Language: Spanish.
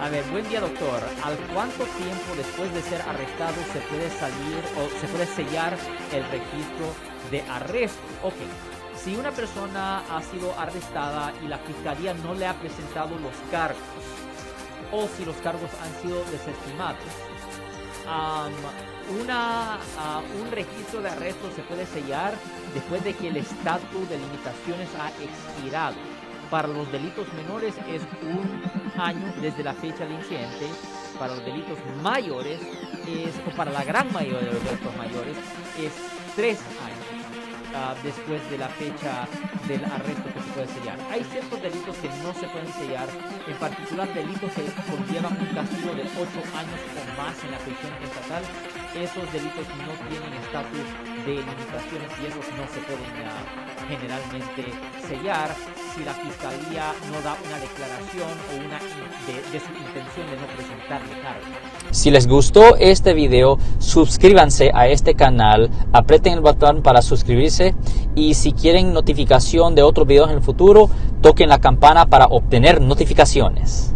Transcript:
A ver, buen día doctor. ¿Al cuánto tiempo después de ser arrestado se puede salir o se puede sellar el registro de arresto? Ok, si una persona ha sido arrestada y la fiscalía no le ha presentado los cargos o si los cargos han sido desestimados, una, un registro de arresto se puede sellar después de que el estatus de limitaciones ha expirado. Para los delitos menores es un año desde la fecha del incidente. Para los delitos mayores es, o para la gran mayoría de los delitos mayores, es tres años. Ah, después de la fecha del arresto que se puede sellar. Hay ciertos delitos que no se pueden sellar, en particular delitos que conllevan un castigo de 8 años o más en la prisión estatal. Esos delitos no tienen estatus de limitaciones y esos no se pueden ah, generalmente sellar si la fiscalía no da una declaración o una de, su intención de no. Si les gustó este video, suscríbanse a este canal, aprieten el botón para suscribirse y si quieren notificación de otros videos en el futuro, toquen la campana para obtener notificaciones.